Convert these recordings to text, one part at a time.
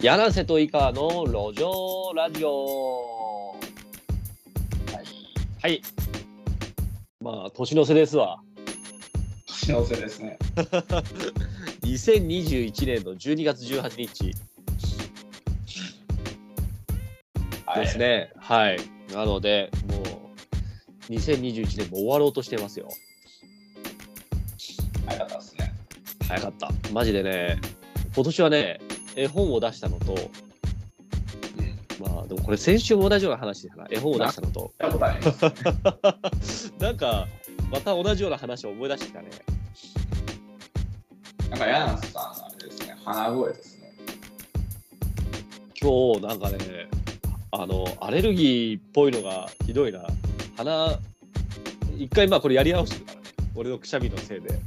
柳瀬と以下の路上ラジオ。はい。はい。まあ、年の瀬ですわ。年の瀬ですね。2021年の12月18日はいです。ね。はい。なので、もう、2021年も終わろうとしてますよ。早かったですね。早かった。マジでね、今年はね、絵本を出したのと、うん。まあ、でもこれ先週も同じような話だな。絵本を出したのと、やったことあります。なんか、また同じような話を思い出してきたね。なんか、柳瀬さん、あれですね、鼻声ですね。今日なんかねあのアレルギーっぽいのがひどいな鼻一回まあこれやり直してるからね俺のくしゃみのせいで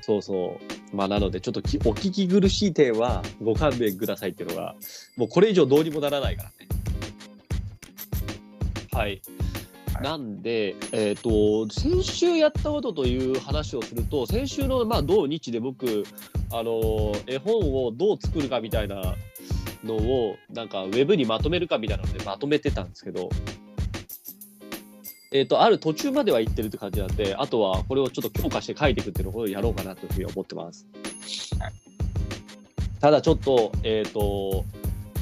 そうそうまあなのでちょっときお聞き苦しい点はご勘弁くださいっていうのがもうこれ以上どうにもならないからね。はい。はい。なんで、えっと先週やったことという話をすると先週の、まあ、土日で僕あの絵本をどう作るかみたいなのをなんかウェブにまとめるかみたいなのでまとめてたんですけど、えっとある途中までは行ってるって感じなんであとはこれをちょっと強化して書いていくっていうのをやろうかなというふうに思ってます。はいただちょっと,、えっと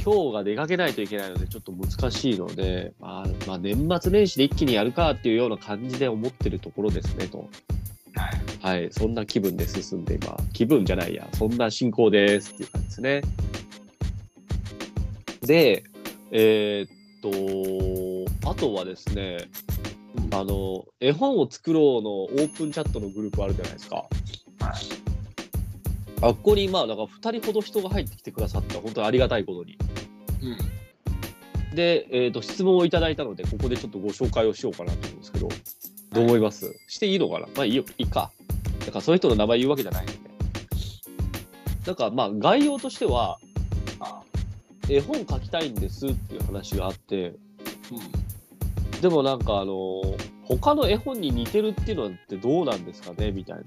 今日が出かけないといけないのでちょっと難しいので、まあ、まあ年末年始で一気にやるかっていうような感じで思ってるところですねと。はい。はい、そんな気分で進んで今、気分じゃないや、そんな進行ですっていう感じですね。で、えーっと、あとはですね、あの、絵本を作ろうのオープンチャットのグループあるじゃないですか。はい。あっこに、まあ、なんか2人ほど人が入ってきてくださった、本当にありがたいことに。うん。で、えーっと、質問をいただいたので、ここでちょっとご紹介をしようかなと思うんですけど、どう思います、していいのかな？まあいいよ、いいか。だからそういう人の名前言うわけじゃないので。なんかまあ概要としては、あ絵本書きたいんですっていう話があって、うん。でもなんかあの、他の絵本に似てるっていうのってどうなんですかね？みたいな。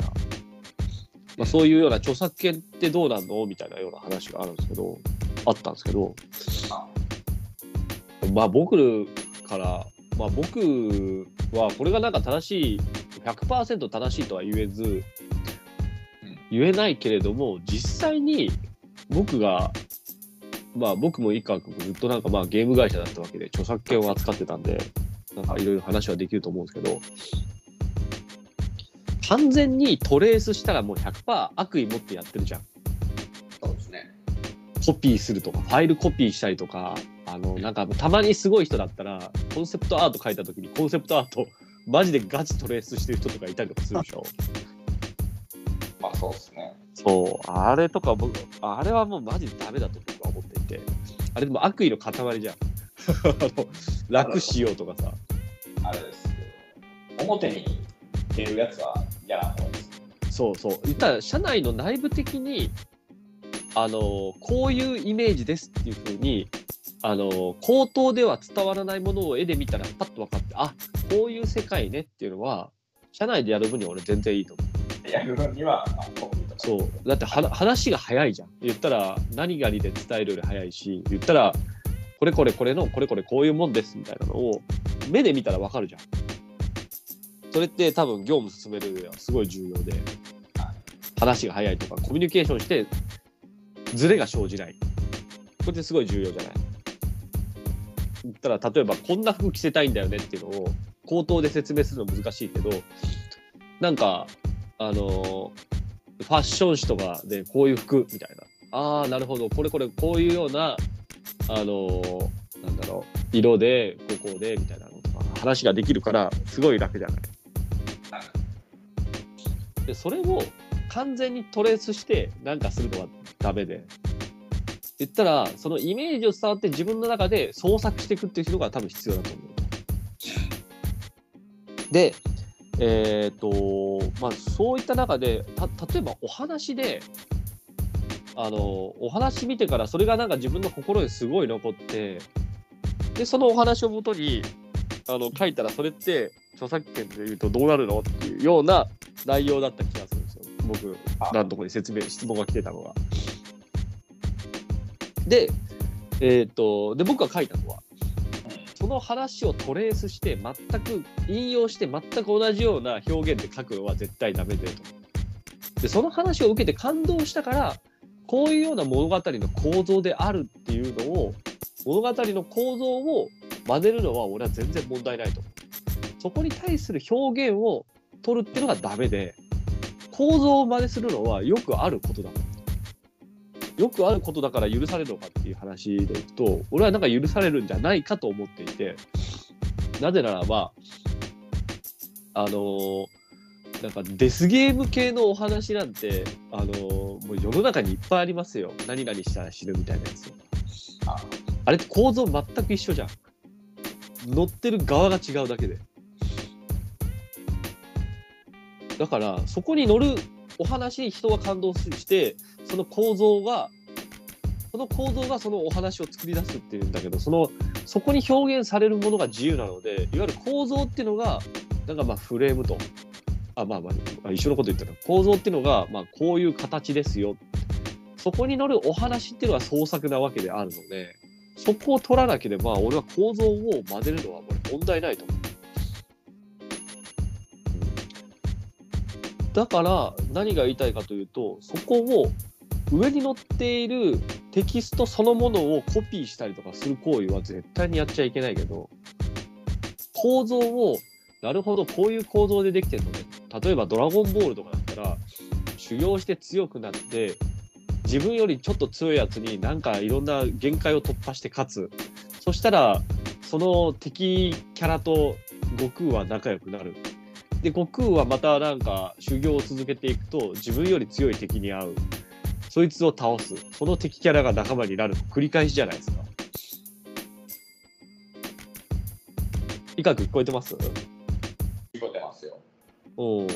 まあそういうような著作権ってどうなんの？みたいなような話があるんですけど、あったんですけど、あまあ僕から、まあ僕はこれがなんか正しい、100%正しいとは言えず、言えないけれども、実際に僕が、まあ僕も一家ずっとなんかまあゲーム会社だったわけで、著作権を扱ってたんで、なんかいろいろ話はできると思うんですけど、完全にトレースしたらもう100%悪意持ってやってるじゃん。そうですね。コピーするとか、ファイルコピーしたりとか、あの、なんかたまにすごい人だったら、コンセプトアート書いた時にコンセプトアート、マジでガチトレースしてる人とかいたりとかするでしょ。まあ、そうですね。そう、あれとか僕、あれはもうマジでダメだと僕は思っていて、あれでも悪意の塊じゃん。楽しようとかさ。あれですけど、表に出るやつは嫌な方です。そうそう。言ったら、社内の内部的に、あの、こういうイメージですっていうふうに、あの、口頭では伝わらないものを絵で見たらパッと分かって、あ、こういう世界ねっていうのは、社内でやる分には俺全然いいと思う。やる分には。そう。だっては話が早いじゃん。言ったら何々で伝えるより早いし、言ったら、これこれこれのこれこれこういうもんですみたいなのを目で見たらわかるじゃん。それって多分業務進める上はすごい重要で、話が早いとかコミュニケーションしてズレが生じない。これってすごい重要じゃない？言ったら例えばこんな服着せたいんだよねっていうのを口頭で説明するの難しいけど、なんか、あのファッション誌とかでこういう服みたいな。ああ、なるほど。これこれこういうような、あのなんだろう、色で、ここで、みたいなの、話ができるから、すごい楽じゃない。で、それを完全にトレースして、なんかするのはダメで。言ったら、そのイメージを伝わって自分の中で創作していくっていう人が多分必要だと思う。で、えっ、と、まあ、そういった中で、た、例えばお話で、あの、お話見てからそれがなんか自分の心にすごい残って、で、そのお話をもとに、あの、書いたらそれって著作権で言うとどうなるのっていうような内容だった気がするんですよ。僕、あ何とこに説明、質問が来てたのが。で、えっ、と、で、僕が書いたのは、その話をトレースして、全く引用して、全く同じような表現で書くのは絶対ダメでと。で、その話を受けて感動したから、こういうような物語の構造であるっていうのを、物語の構造を真似るのは俺は全然問題ないと思う。そこに対する表現を取るっていうのがダメで、構造を真似するのはよくあることだ。よくあることだから許されるのかっていう話でいくと、俺はなんか許されるんじゃないかと思っていて、なぜならば、あのーなんかデスゲーム系のお話なんて、あのーもう世の中にいっぱいありますよ。何々したら死ぬみたいなやつ。ああれって構造全く一緒じゃん。乗ってる側が違うだけで。だから、そこに乗るお話に人が感動して、その構造が、その構造がそのお話を作り出すっていうんだけど、その、そこに表現されるものが自由なので、いわゆる構造っていうのが、なんかまあフレームと。あ、まあまあ、一緒のこと言ったら、構造っていうのが、まあこういう形ですよ。そこに乗るお話っていうのは創作なわけであるので、そこを取らなければ、俺は構造を真似るのは俺問題ないと思う。だから、何が言いたいかというと、そこを上に載っているテキストそのものをコピーしたりとかする行為は絶対にやっちゃいけないけど、構造を、なるほど、こういう構造でできてるのね。例えばドラゴンボールとかだったら、修行して強くなって、自分よりちょっと強いやつになんかいろんな限界を突破して勝つ。そしたら、その敵キャラと悟空は仲良くなる。で、悟空はまたなんか修行を続けていくと、自分より強い敵に会う。そいつを倒す。その敵キャラが仲間になる。繰り返しじゃないですか。いかく聞こえてます？聞こえてますよ。うん。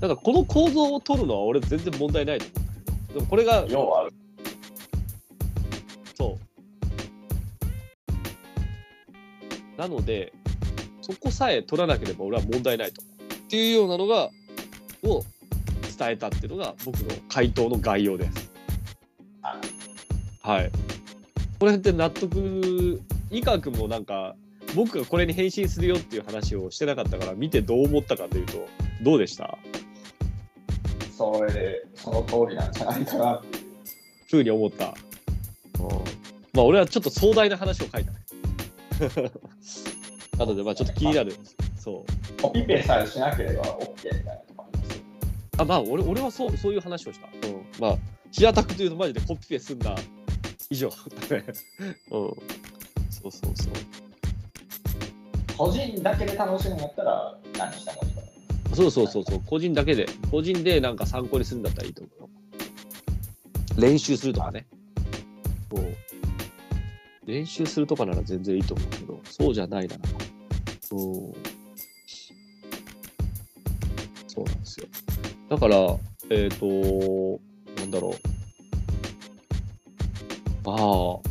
なんかこの構造を取るのは俺全然問題ないと思う。でもこれが、要は、そう。なので、そこさえ取らなければ俺は問題ないと。っていうようなのが、を伝えたっていうのが僕の回答の概要です。あはい。これって納得、井川君もなんか、僕がこれに返信するよっていう話をしてなかったから、見てどう思ったかというと、どうでした？それで、その通りなんじゃないかなっていう。ふうに思った。まあ俺はちょっと壮大な話を書いたね。なのでまあちょっと気になる。そう。コピペさえしなければ OK みたいなとこありま。あまあ俺俺はそうそういう話をした。うん、まあ平たくというとマジでコピペすんだ以上。うん。そうそうそう。個人だけで楽しむんやったら何してもいいと思います。そうそうそうそう。個人だけで個人でなんか参考にするんだったらいいと思うよ。練習するとかね。そう練習するとかなら全然いいと思うけど、そうじゃないなら。う。そうなんですよ。だから、えっ、と、なんだろう。ああ。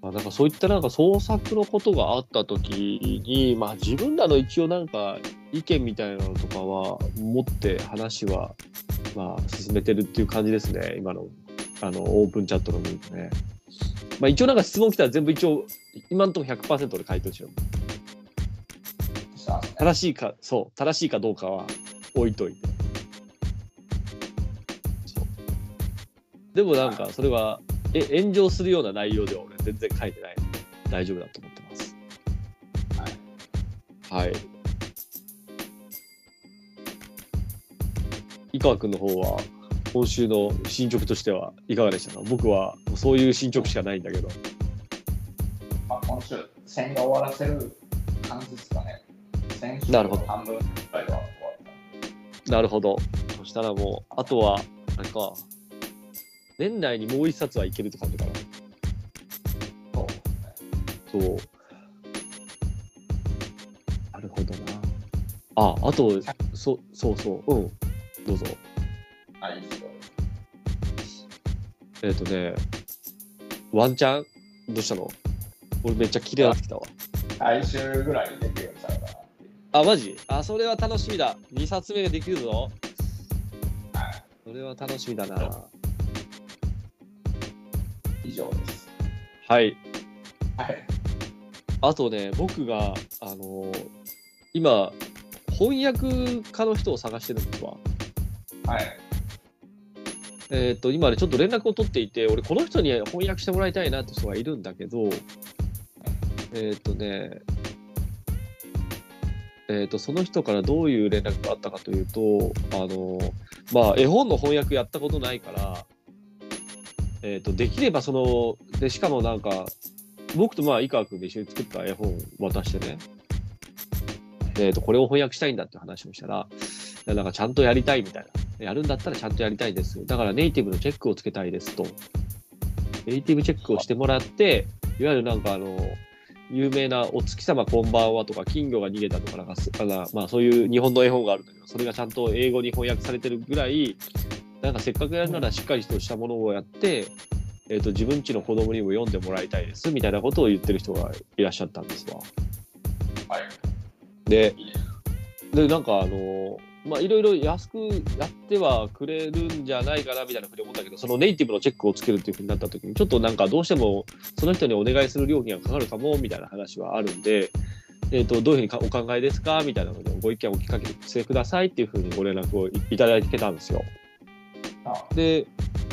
まあ、なんかそういったなんか創作のことがあった時に、まあ自分らの一応なんか意見みたいなのとかは持って話はまあ進めてるっていう感じですね、今のあのオープンチャットの見るとね。まあ一応なんか質問来たら全部一応今のところ100%で回答しよう。正しいか、そう、正しいかどうかは置いといて。でもなんかそれはえ炎上するような内容では俺全然書いてないので大丈夫だと思ってます。はい。井川君の方は今週の進捗としてはいかがでしたか？僕はそういう進捗しかないんだけど。まあ、今週、戦が終わらせる感じですかね。先週なるほどの半分ぐらいは終わった。なるほど。そしたらもう、あとは、あれか、年内にもう一冊はいけるって感じかな。そうね。そう。なるほどな。あ、あと、そそうそう、うん。どうぞ。あ、いすよ。えっ、とね、ワンチャン？どうしたの？俺めっちゃ綺麗になってきたわ。来週ぐらいにできるようにしたのかな。あ、マジ？あ、それは楽しみだ。2冊目ができるぞ。はい。それは楽しみだな。一上です。はい。はい。あとね、僕が、あのー今、翻訳家の人を探してるんですわ。はい。えっ、と、今ね、ちょっと連絡を取っていて、俺、この人に翻訳してもらいたいなって人がいるんだけど、えっ、とね、えっ、と、その人からどういう連絡があったかというと、あの、まあ、絵本の翻訳やったことないから、えっ、と、できればその、で、しかもなんか、僕とまあ、井川君で一緒に作った絵本渡してね、えっ、と、これを翻訳したいんだって話をしたら、なんかちゃんとやりたいみたいな。やるんだったらちゃんとやりたいです。だからネイティブのチェックをつけたいですと。ネイティブチェックをしてもらって、いわゆるなんかあの、有名なお月様こんばんはとか、金魚が逃げたとかなんかす、あのまあそういう日本の絵本があるんだけど、それがちゃんと英語に翻訳されてるぐらい、なんかせっかくやるならしっかりとしたものをやって、えっ、と、自分家の子供にも読んでもらいたいです、みたいなことを言ってる人がいらっしゃったんですわ。はい。で、で、なんかあの、まあ、いろいろ安くやってはくれるんじゃないかなみたいなふうに思ったけど、そのネイティブのチェックをつけるというふうになった時に、ちょっとなんかどうしてもその人にお願いする料金がかかるかもみたいな話はあるんで、えっ、と、どういうふうにかお考えですか？みたいなので、ご意見をお聞かせくださいっていうふうにご連絡をいただいてたんですよ。で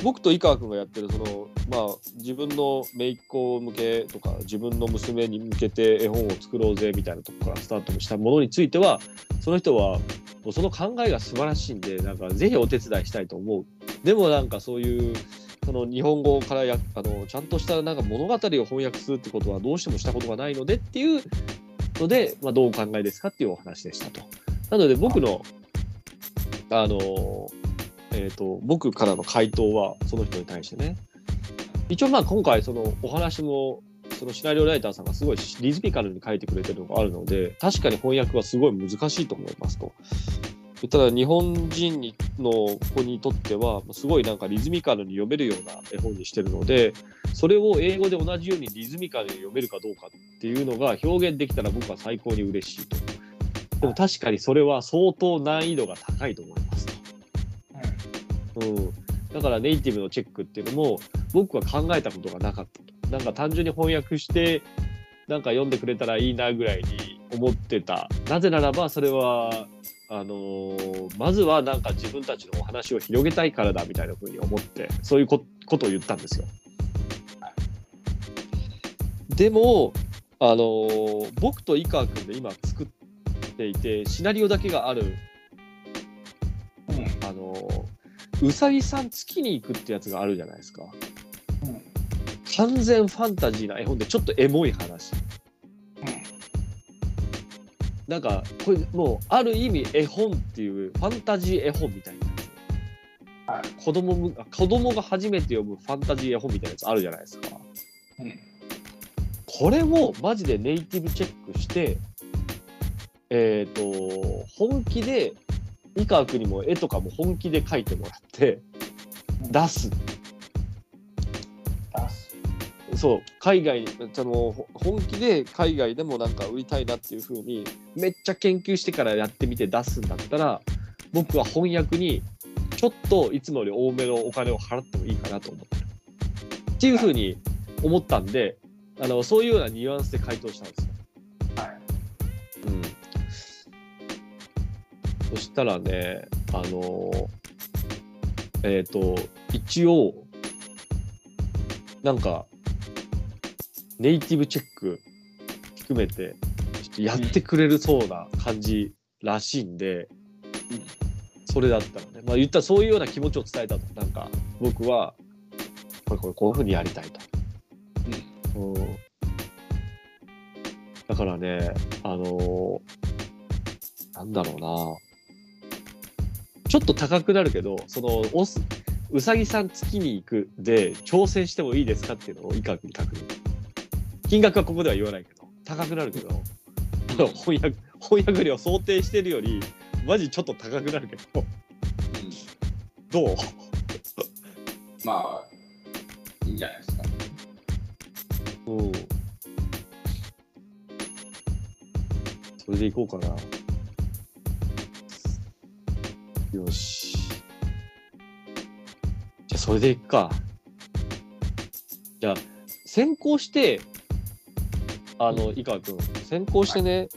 僕と井川君がやってるその、まあ、自分の姪っ子向けとか自分の娘に向けて絵本を作ろうぜみたいなとこからスタートしたものについてはその人はその考えが素晴らしいんでなんかぜひお手伝いしたいと思うでもなんかそういうその日本語からやあのちゃんとしたなんか物語を翻訳するってことはどうしてもしたことがないのでっていうので、まあ、どうお考えですかっていうお話でしたと。なので僕のあのえー、と僕からの回答はその人に対してね一応まあ今回そのお話もそのシナリオライターさんがすごいリズミカルに書いてくれてるのがあるので確かに翻訳はすごい難しいと思いますと。ただ日本人にの子にとってはすごいなんかリズミカルに読めるような絵本にしてるのでそれを英語で同じようにリズミカルに読めるかどうかっていうのが表現できたら僕は最高に嬉しいと。でも確かにそれは相当難易度が高いと思います。うん、だからネイティブのチェックっていうのも僕は考えたことがなかったと。なんか単純に翻訳してなんか読んでくれたらいいなぐらいに思ってた。なぜならばそれはあのーまずはなんか自分たちのお話を広げたいからだみたいな風に思ってそういうこことを言ったんですよ。でもあのー僕と井川君で今作っていてシナリオだけがあるうさぎさん月に行くってやつがあるじゃないですかうん。完全ファンタジーな絵本でちょっとエモい話なんかこれもうある意味絵本っていうファンタジー絵本みたいなはい。子供子供が初めて読むファンタジー絵本みたいなやつあるじゃないですかうん。これをマジでネイティブチェックしてえっ、と本気で井川君にも絵とかも本気で描いてもらって出す出す。そう海外その本気で海外でもなん。か売りたいなっていう風にめっちゃ研究してからやってみて出すん。だったら僕は翻訳にちょっといつもより多めのお金を払ってもいいかなと思ってるっていう風に思ったん。であのそういうようなニュアンスで回答したん。ですよ。はい。うん、そしたらねあのえっ、と一応なんかネイティブチェック含めてちょっとやってくれるそうな感じらしいんで、それだったらね。まあ言ったらそういうような気持ちを伝えたとなんか僕はこれこれこういうふうにやりたいと。うん、だからね、あのーなんだろうな、ちょっと高くなるけど、その、おす、うさぎさん月に行くで挑戦してもいいですかっていうのを以下に確認。金額はここでは言わないけど、高くなるけど、あの翻訳、翻訳料想定してるより、マジちょっと高くなるけど、どう？まあ、いいんじゃないですか。うん。それでいこうかな。よし。じゃあ、それでいくか。先行して、あの、井川君、先行してね、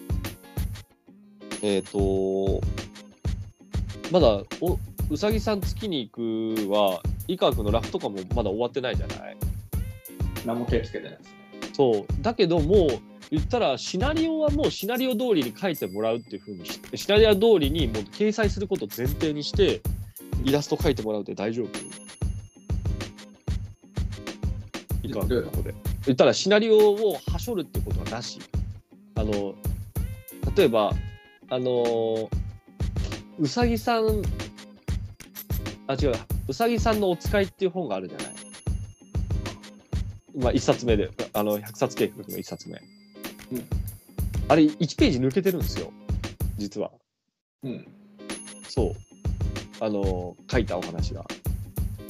えっ、と、まだお、うさぎさん月に行くは、井川君のラフとかもまだ終わってないじゃない何も手つけてないですね。そう。だけどもう、言ったら、シナリオはもうシナリオ通りに書いてもらうっていうふうにし、シナリオ通りにもう掲載することを前提にして、イラスト書いてもらうって大丈夫いかここで。言ったら、シナリオをはしょるってことはなし。あの、例えば、あの、うさぎさん、あ、違う、うさぎさんのお使いっていう本があるじゃない。まあ、一冊目で、あの、100冊計画の一冊目。うんあれ、1ページ抜けてるんですよ。実は。うん。そう。あの、書いたお話が。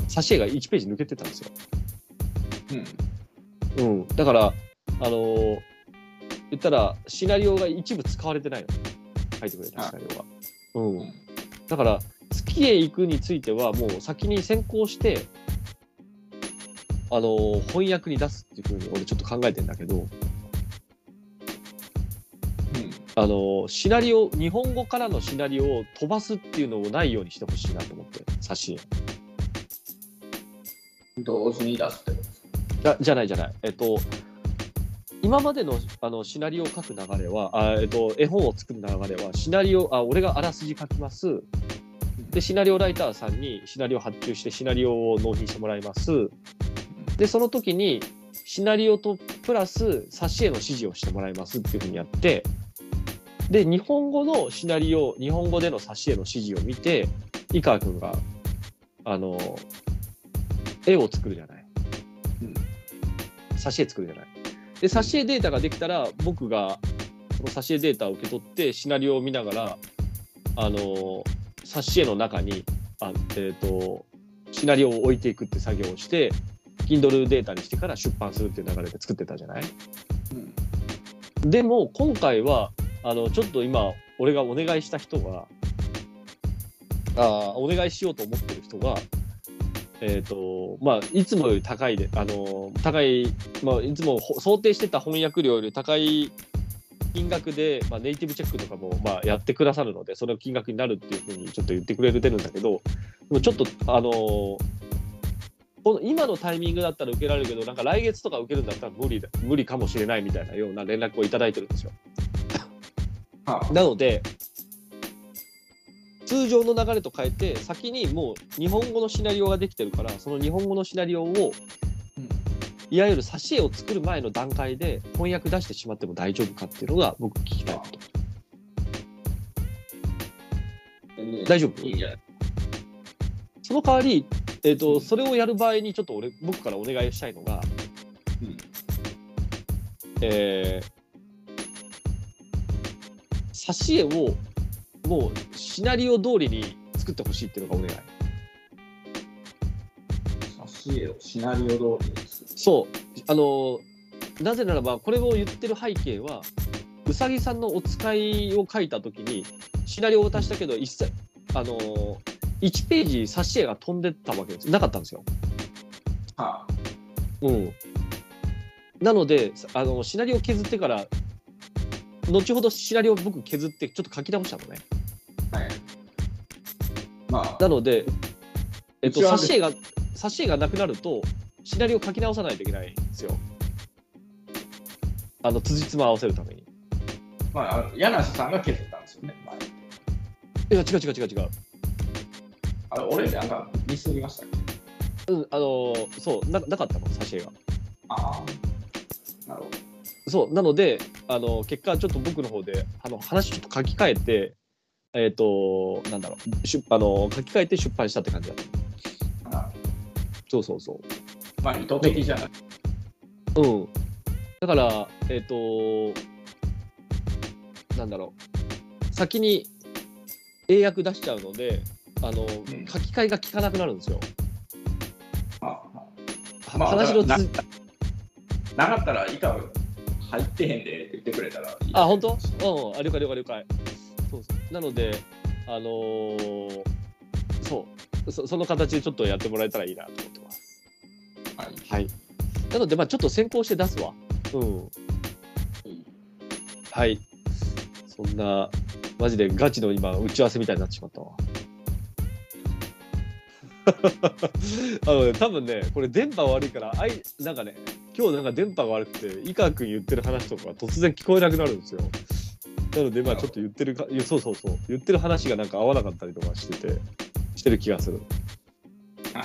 挿絵が1ページ抜けてたんですよ。うん。うん。だから、あの言ったら、シナリオが一部使われてないの。書いてくれたシナリオが。うん。うんだから、月へ行くについては、もう先に先行して、あの翻訳に出すっていうふうに俺ちょっと考えてんだけど、うん。あのシナリオ、日本語からのシナリオを飛ばすっていうのをないようにしてほしいなと思って、挿絵。同時に出すってことですか？じゃじゃないじゃない。えっと、今までのあのシナリオを書く流れは、あえっと、絵本を作る流れは、シナリオ、あ俺があらすじ書きます。で、シナリオライターさんにシナリオを発注して、シナリオを納品してもらいます。で、その時に、シナリオとプラス挿絵の指示をしてもらいますっていうふうにやって、で、日本語のシナリオ、日本語での挿絵の指示を見て、井川君が、あの、絵を作るじゃない。うん挿絵作るじゃない。で、挿絵データができたら、僕がその挿絵データを受け取って、シナリオを見ながら、あの、挿絵の中に、あえっ、と、シナリオを置いていくって作業をして、Kindle データにしてから出版するっていう流れで作ってたじゃないうん。でも、今回は、あの、ちょっと今、俺がお願いした人が、あーお願いしようと思ってる人が、えっ、と、まあ、いつもより高いで、あの、高い、まあ、いつもほ想定してた翻訳料より高い金額で、まあ、ネイティブチェックとかも、まあ、やってくださるので、その金額になるっていうふうにちょっと言ってくれてるんだけど、でもちょっと、あのこの今のタイミングだったら受けられるけど、なんか来月とか受けるんだったら無理だ無理かもしれないみたいなような連絡をいただいてるんですよ。はなので、通常の流れと変えて、先にもう日本語のシナリオができてるから、その日本語のシナリオを、うんいわゆる挿絵を作る前の段階で翻訳出してしまっても大丈夫かっていうのが僕聞きたいこと。い。大丈夫？いいんじゃないその代わり、えーと、それをやる場合にちょっと俺、僕からお願いしたいのが、うん。えー、挿絵をもうシナリオ通りに作ってほしいっていうのがお願い。挿絵をシナリオ通りに。そう、あのなぜならば、これを言ってる背景は、うさぎさんのお使いを書いたときに、シナリオを渡したけど、一切、あの1ページ挿絵が飛んでたわけです。なかったんですよ。はうん。なので、あのシナリオ削ってから、後ほどシナリオを僕削って、ちょっと書き直したのね。あ。はい。まあ、なので、えっと、挿絵が、挿絵がなくなると、シナリオ書き直さないといけないんですよ。あの、辻褄合わせるために。まあ柳瀬さんが削ったんですよね。前いや、違う違う違う違う。あれ俺なんかミスりましたっけ？うん、あのーそうな、なかったの、挿絵が。ああ。そう、なので、あの結果、ちょっと僕の方で、あの、話ちょっと書き換えて、えっ、と、なんだろう、出あの書き換えて出版したって感じだった。そうそうそう。まあ、意図的じゃない。うん。だから、えっ、と、なんだろう、先に英訳出しちゃうので、あの、ん書き換えが効かなくなるんですよ。まあ、はまあ話のつなかったら以下入ってへんでって言ってくれたらいい。あ、本当？うん、あ、了解了解了解。そうそうなので、あのーそうそ、その形でちょっとやってもらえたらいいなと思ってます。はい。はい。なので、まあちょっと先行して出すわ。うん。はい。そんな、マジでガチの今、打ち合わせみたいになってしまったわ。あのね、多分ね、これ電波悪いから、あい、なんかね、今日なんか電波が悪くて、井川君言ってる話とかが突然聞こえなくなるんですよ。なので、まあちょっと言ってるか、そうそうそう、言ってる話がなんか合わなかったりとかしてて、してる気がする。はい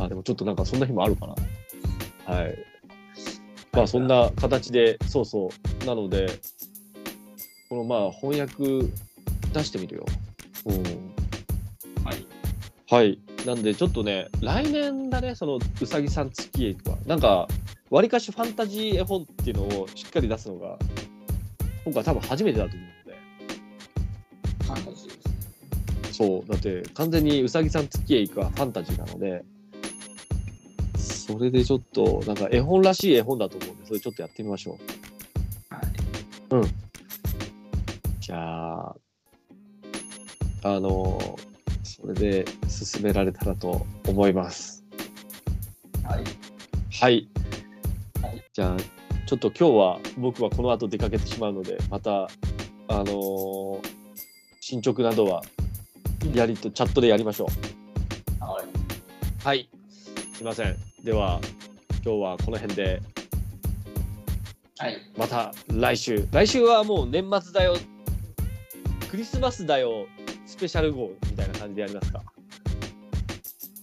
あ、でもちょっとなんかそんな日もあるかな。はい。まあそんな形で、そうそう。なので、このまあ翻訳出してみるよ。うん。はい。はい。なんでちょっとね、来年だね、そのうさぎさん月へとか、なんか、わりかしファンタジー絵本っていうのをしっかり出すのが、今回多分初めてだと思うので。ファンタジーですね。そう、だって完全にうさぎさん月へ行くはファンタジーなので、それでちょっと、なんか絵本らしい絵本だと思うんで、それちょっとやってみましょう。はい。じゃあ、あの、それで進められたらと思います。はい。はい。はいじゃあ、ちょっと今日は僕はこの後出かけてしまうので、また、あのー進捗などは、やりと、チャットでやりましょう。はい。はい。すいません。では、今日はこの辺で、はい。また来週。来週はもう年末だよ。クリスマスだよ。スペシャル号みたいな感じでやりますか？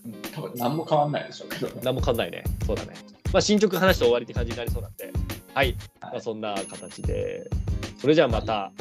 うん多分何も変わんないでしょうけどね。何も変わんないね。そうだね。まあ、進捗話して終わりって感じになりそうなんで。はい。まあ、はいそんな形で。それじゃあまた